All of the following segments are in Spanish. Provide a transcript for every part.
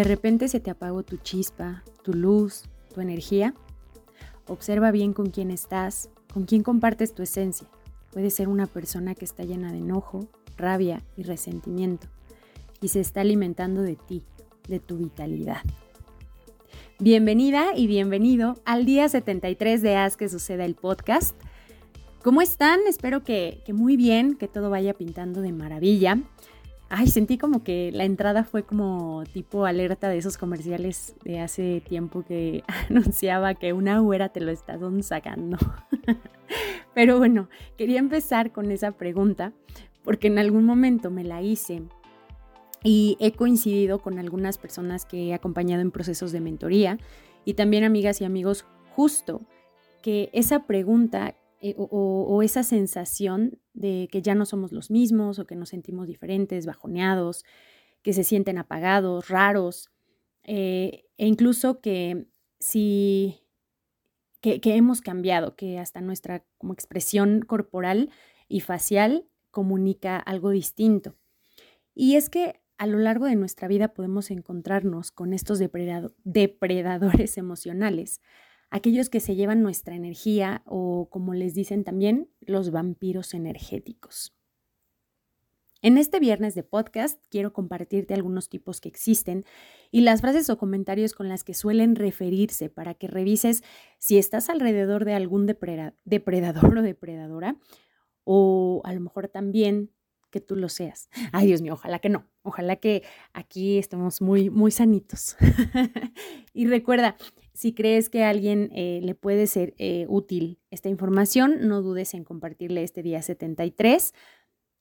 ¿De repente se te apagó tu chispa, tu luz, tu energía? Observa bien con quién estás, con quién compartes tu esencia. Puede ser una persona que está llena de enojo, rabia y resentimiento y se está alimentando de ti, de tu vitalidad. Bienvenida y bienvenido al día 73 de Haz que suceda el podcast. ¿Cómo están? Espero que, que, muy bien, que todo vaya pintando de maravilla. Ay, sentí como que la entrada fue como tipo alerta de esos comerciales de hace tiempo que anunciaba que una güera te lo está sacando. Pero bueno, quería empezar con esa pregunta porque en algún momento me la hice y he coincidido con algunas personas que he acompañado en procesos de mentoría y también amigas y amigos justo que esa pregunta eh, o, esa sensación de que ya no somos los mismos o que nos sentimos diferentes, bajoneados, que se sienten apagados, raros, eh, e incluso que si que, hemos cambiado, que hasta nuestra como expresión corporal y facial comunica algo distinto. Y es que a lo largo de nuestra vida podemos encontrarnos con estos depredadores emocionales, aquellos que se llevan nuestra energía o, como les dicen también, los vampiros energéticos. En este viernes de podcast quiero compartirte algunos tipos que existen y las frases o comentarios con las que suelen referirse para que revises si estás alrededor de algún depredador o depredadora o a lo mejor también que tú lo seas. Ay, Dios mío, ojalá que no. Ojalá que aquí estemos muy, muy sanitos. y recuerda, si crees que a alguien eh, le puede ser eh, útil esta información, no dudes en compartirle este día 73.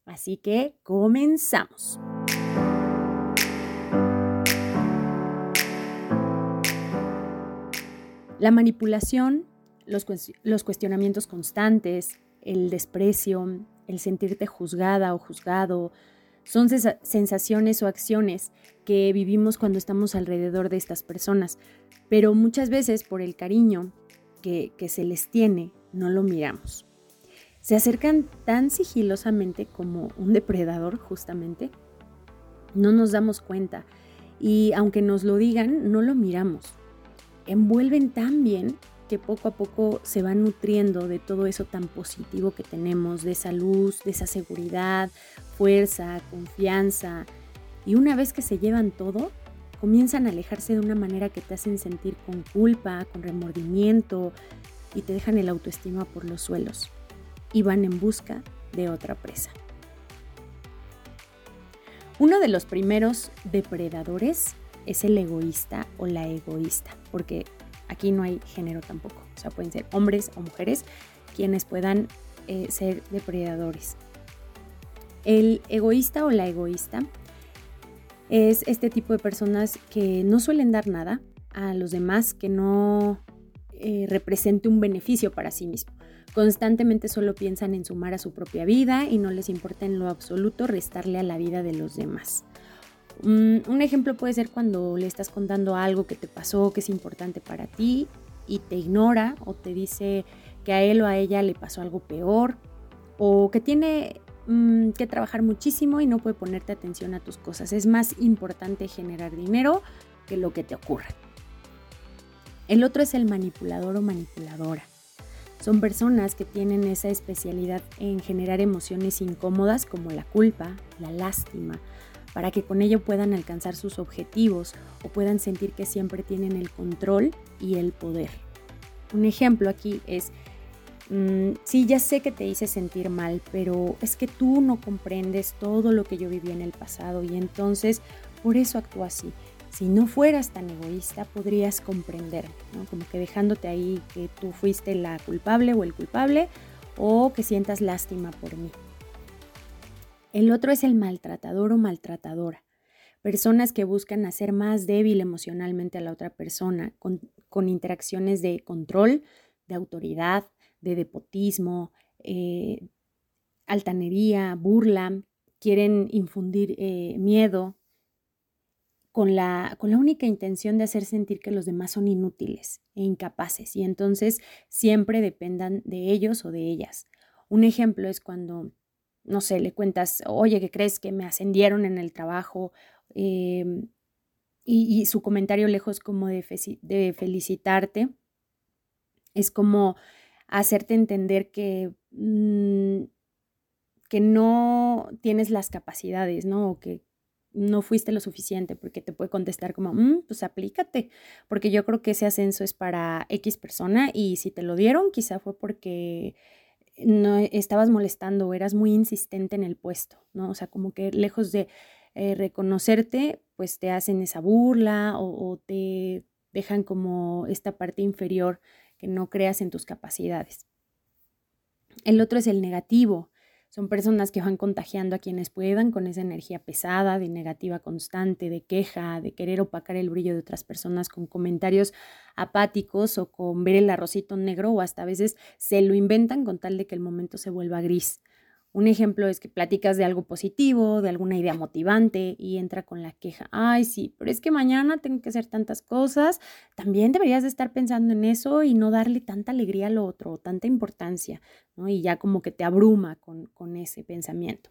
Así que comenzamos. La manipulación, los, los cuestionamientos constantes, el desprecio, el sentirte juzgada o juzgado, son sensaciones o acciones que vivimos cuando estamos alrededor de estas personas, pero muchas veces por el cariño que, se les tiene, no lo miramos. Se acercan tan sigilosamente como un depredador, justamente. No nos damos cuenta y aunque nos lo digan, no lo miramos. Envuelven tan bien que poco a poco se van nutriendo de todo eso tan positivo que tenemos, de esa luz, de esa seguridad, fuerza, confianza. Y una vez que se llevan todo, comienzan a alejarse de una manera que te hacen sentir con culpa, con remordimiento y te dejan el autoestima por los suelos y van en busca de otra presa. Uno de los primeros depredadores es el egoísta o la egoísta, porque aquí no hay género tampoco, o sea, pueden ser hombres o mujeres quienes puedan eh, ser depredadores. El egoísta o la egoísta es este tipo de personas que no suelen dar nada a los demás, que no eh, represente un beneficio para sí mismo. Constantemente solo piensan en sumar a su propia vida y no les importa en lo absoluto restarle a la vida de los demás. Un ejemplo puede ser cuando le estás contando algo que te pasó, que es importante para ti y te ignora o te dice que a él o a ella le pasó algo peor o que tiene Mm, que trabajar muchísimo y no puede ponerte atención a tus cosas. Es más importante generar dinero que lo que te ocurra. El otro es el manipulador o manipuladora. Son personas que tienen esa especialidad en generar emociones incómodas como la culpa, la lástima, para que con ello puedan alcanzar sus objetivos o puedan sentir que siempre tienen el control y el poder. Un ejemplo aquí es Mm, sí, ya sé que te hice sentir mal, pero es que tú no comprendes todo lo que yo viví en el pasado y entonces por eso actúo así. Si no fueras tan egoísta, podrías comprender, ¿no? Como que dejándote ahí que tú fuiste la culpable o el culpable o que sientas lástima por mí. El otro es el maltratador o maltratadora. Personas que buscan hacer más débil emocionalmente a la otra persona con, con interacciones de control, de autoridad, de depotismo, eh, altanería, burla, quieren infundir eh, miedo con la, con la única intención de hacer sentir que los demás son inútiles e incapaces y entonces siempre dependan de ellos o de ellas. Un ejemplo es cuando, no sé, le cuentas, oye, ¿qué crees que me ascendieron en el trabajo? Em, y, su comentario lejos como de, felicitarte, es como hacerte entender que, mm, que no tienes las capacidades, ¿no? O que no fuiste lo suficiente, porque te puede contestar como, mm, pues aplícate, porque yo creo que ese ascenso es para X persona y si te lo dieron, quizá fue porque no estabas molestando o eras muy insistente en el puesto, ¿no? O sea, como que lejos de eh, reconocerte, pues te hacen esa burla o te dejan como esta parte inferior que no creas en tus capacidades. El otro es el negativo. Son personas que van contagiando a quienes puedan con esa energía pesada, de negativa constante, de queja, de querer opacar el brillo de otras personas con comentarios apáticos o con ver el arrocito negro o hasta a veces se lo inventan con tal de que el momento se vuelva gris. Un ejemplo es que platicas de algo positivo, de alguna idea motivante y entra con la queja, ay sí, pero es que mañana tengo que hacer tantas cosas, también deberías de estar pensando en eso y no darle tanta alegría al otro, tanta importancia, ¿no? Y ya como que te abruma con, con ese pensamiento.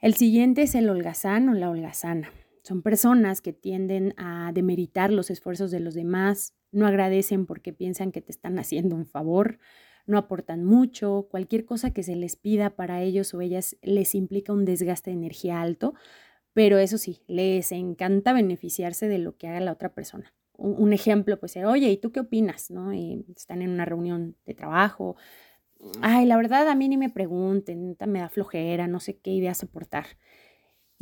El siguiente es el holgazán o la holgazana. Son personas que tienden a demeritar los esfuerzos de los demás, no agradecen porque piensan que te están haciendo un favor, no aportan mucho, cualquier cosa que se les pida para ellos o ellas les implica un desgaste de energía alto, pero eso sí, les encanta beneficiarse de lo que haga la otra persona. Un, ejemplo puede ser, oye, ¿y tú qué opinas? ¿No? están en una reunión de trabajo. Ay, la verdad a mí ni me pregunten, me da flojera, no sé qué ideas aportar.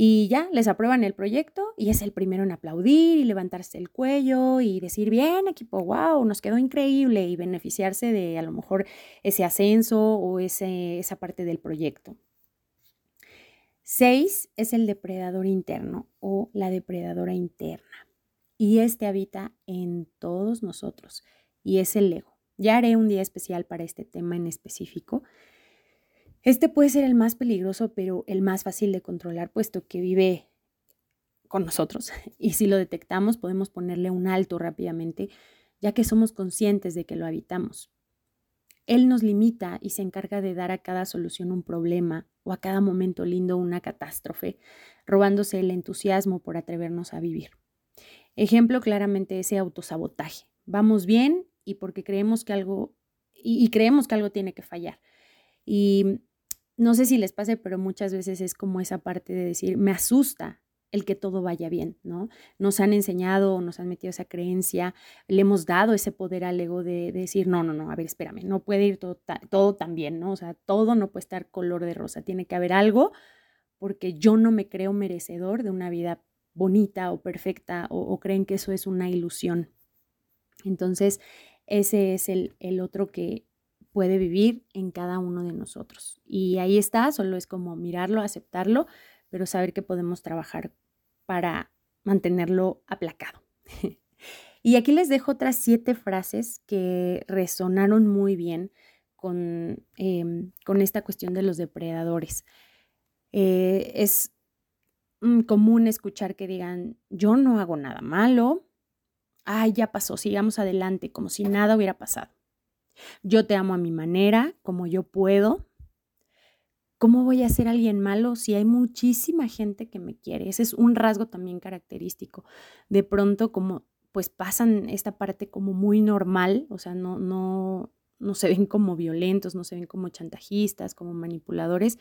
Y ya les aprueban el proyecto y es el primero en aplaudir y levantarse el cuello y decir, bien equipo, wow, nos quedó increíble y beneficiarse de a lo mejor ese ascenso o ese, esa parte del proyecto. Seis es el depredador interno o la depredadora interna. Y este habita en todos nosotros y es el ego. Ya haré un día especial para este tema en específico este puede ser el más peligroso, pero el más fácil de controlar, puesto que vive con nosotros. Y si lo detectamos, podemos ponerle un alto rápidamente, ya que somos conscientes de que lo habitamos. Él nos limita y se encarga de dar a cada solución un problema o a cada momento lindo una catástrofe, robándose el entusiasmo por atrevernos a vivir. Ejemplo claramente ese autosabotaje. Vamos bien y porque creemos que algo y, y creemos que algo tiene que fallar. Y no sé si les pase, pero muchas veces es como esa parte de decir, me asusta el que todo vaya bien, ¿no? Nos han enseñado, nos han metido esa creencia, le hemos dado ese poder al ego de, decir, no, no, no, a ver, espérame, no puede ir todo, tan bien, ¿no? O sea, todo no puede estar color de rosa, tiene que haber algo porque yo no me creo merecedor de una vida bonita o perfecta o, creen que eso es una ilusión. Entonces, ese es el, el otro que, puede vivir en cada uno de nosotros. Y ahí está, solo es como mirarlo, aceptarlo, pero saber que podemos trabajar para mantenerlo aplacado. y aquí les dejo otras siete frases que resonaron muy bien con, em, con esta cuestión de los depredadores. Eh, es mm, común escuchar que digan, yo no hago nada malo, ay, ya pasó, sigamos adelante, como si nada hubiera pasado. Yo te amo a mi manera, como yo puedo. ¿Cómo voy a ser alguien malo si hay muchísima gente que me quiere? Ese es un rasgo también característico. De pronto, como pues pasan esta parte como muy normal, o sea, no, no, no se ven como violentos, no se ven como chantajistas, como manipuladores,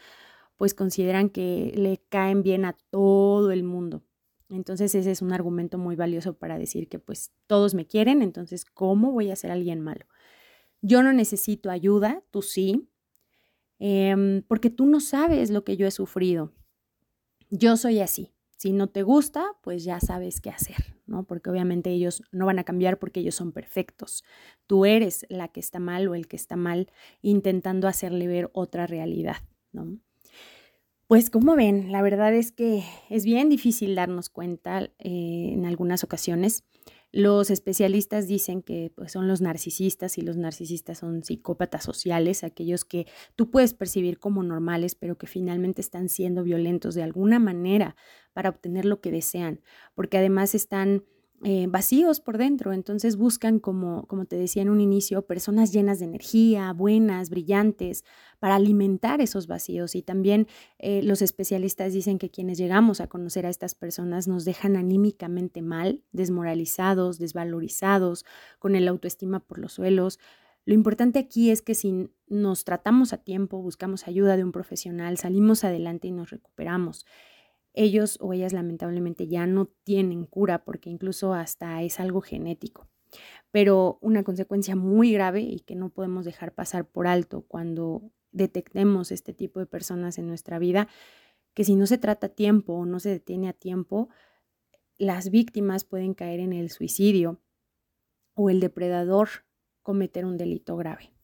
pues consideran que le caen bien a todo el mundo. Entonces ese es un argumento muy valioso para decir que pues todos me quieren, entonces ¿cómo voy a ser alguien malo? Yo no necesito ayuda, tú sí, em, porque tú no sabes lo que yo he sufrido. Yo soy así. Si no te gusta, pues ya sabes qué hacer, ¿no? Porque obviamente ellos no van a cambiar porque ellos son perfectos. Tú eres la que está mal o el que está mal intentando hacerle ver otra realidad, ¿no? Pues como ven, la verdad es que es bien difícil darnos cuenta eh, en algunas ocasiones. Los especialistas dicen que pues, son los narcisistas y los narcisistas son psicópatas sociales, aquellos que tú puedes percibir como normales, pero que finalmente están siendo violentos de alguna manera para obtener lo que desean, porque además están eh, vacíos por dentro. Entonces buscan, como, como te decía en un inicio, personas llenas de energía, buenas, brillantes, para alimentar esos vacíos. Y también eh, los especialistas dicen que quienes llegamos a conocer a estas personas nos dejan anímicamente mal, desmoralizados, desvalorizados, con el autoestima por los suelos. Lo importante aquí es que si nos tratamos a tiempo, buscamos ayuda de un profesional, salimos adelante y nos recuperamos ellos o ellas lamentablemente ya no tienen cura porque incluso hasta es algo genético. Pero una consecuencia muy grave y que no podemos dejar pasar por alto cuando detectemos este tipo de personas en nuestra vida, que si no se trata a tiempo o no se detiene a tiempo, las víctimas pueden caer en el suicidio o el depredador cometer un delito grave.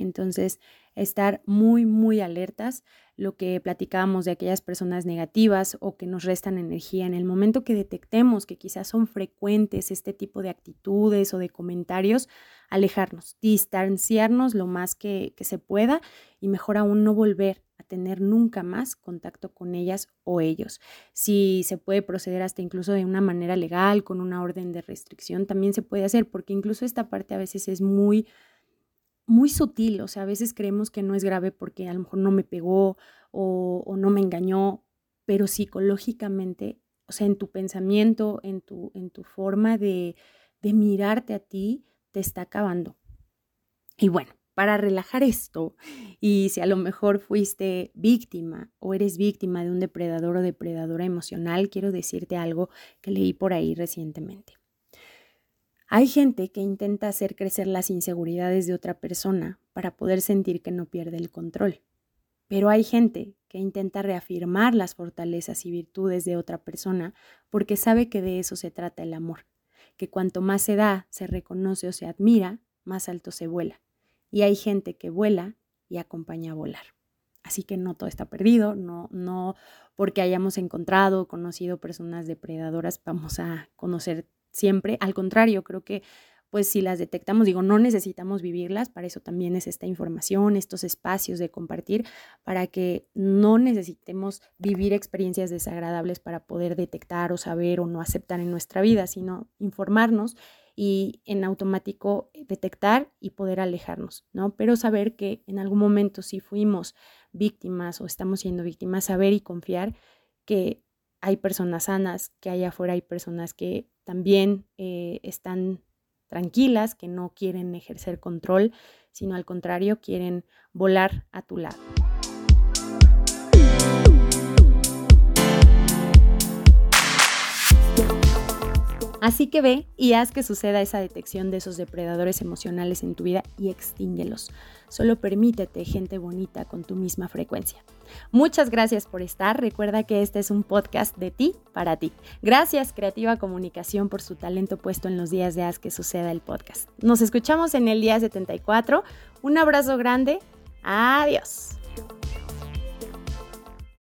Entonces, estar muy, muy alertas, lo que platicábamos de aquellas personas negativas o que nos restan energía, en el momento que detectemos que quizás son frecuentes este tipo de actitudes o de comentarios, alejarnos, distanciarnos lo más que, que se pueda y mejor aún no volver a tener nunca más contacto con ellas o ellos. Si se puede proceder hasta incluso de una manera legal, con una orden de restricción, también se puede hacer, porque incluso esta parte a veces es muy muy sutil, o sea, a veces creemos que no es grave porque a lo mejor no me pegó o, no me engañó, pero psicológicamente, o sea, en tu pensamiento, en tu, en tu forma de, de mirarte a ti, te está acabando. Y bueno, para relajar esto, y si a lo mejor fuiste víctima o eres víctima de un depredador o depredadora emocional, quiero decirte algo que leí por ahí recientemente. Hay gente que intenta hacer crecer las inseguridades de otra persona para poder sentir que no pierde el control. Pero hay gente que intenta reafirmar las fortalezas y virtudes de otra persona porque sabe que de eso se trata el amor, que cuanto más se da, se reconoce o se admira, más alto se vuela. Y hay gente que vuela y acompaña a volar. Así que no todo está perdido, no, no porque hayamos encontrado, conocido personas depredadoras, vamos a conocer siempre. Al contrario, creo que pues si las detectamos, digo, no necesitamos vivirlas, para eso también es esta información, estos espacios de compartir, para que no necesitemos vivir experiencias desagradables para poder detectar o saber o no aceptar en nuestra vida, sino informarnos y en automático detectar y poder alejarnos, ¿no? Pero saber que en algún momento si fuimos víctimas o estamos siendo víctimas, saber y confiar que hay personas sanas, que allá afuera hay personas que también eh, están tranquilas, que no quieren ejercer control, sino al contrario, quieren volar a tu lado. Así que ve y haz que suceda esa detección de esos depredadores emocionales en tu vida y extínguelos. Solo permítete gente bonita con tu misma frecuencia. Muchas gracias por estar. Recuerda que este es un podcast de ti para ti. Gracias Creativa Comunicación por su talento puesto en los días de Haz que suceda el podcast. Nos escuchamos en el día 74. Un abrazo grande. Adiós.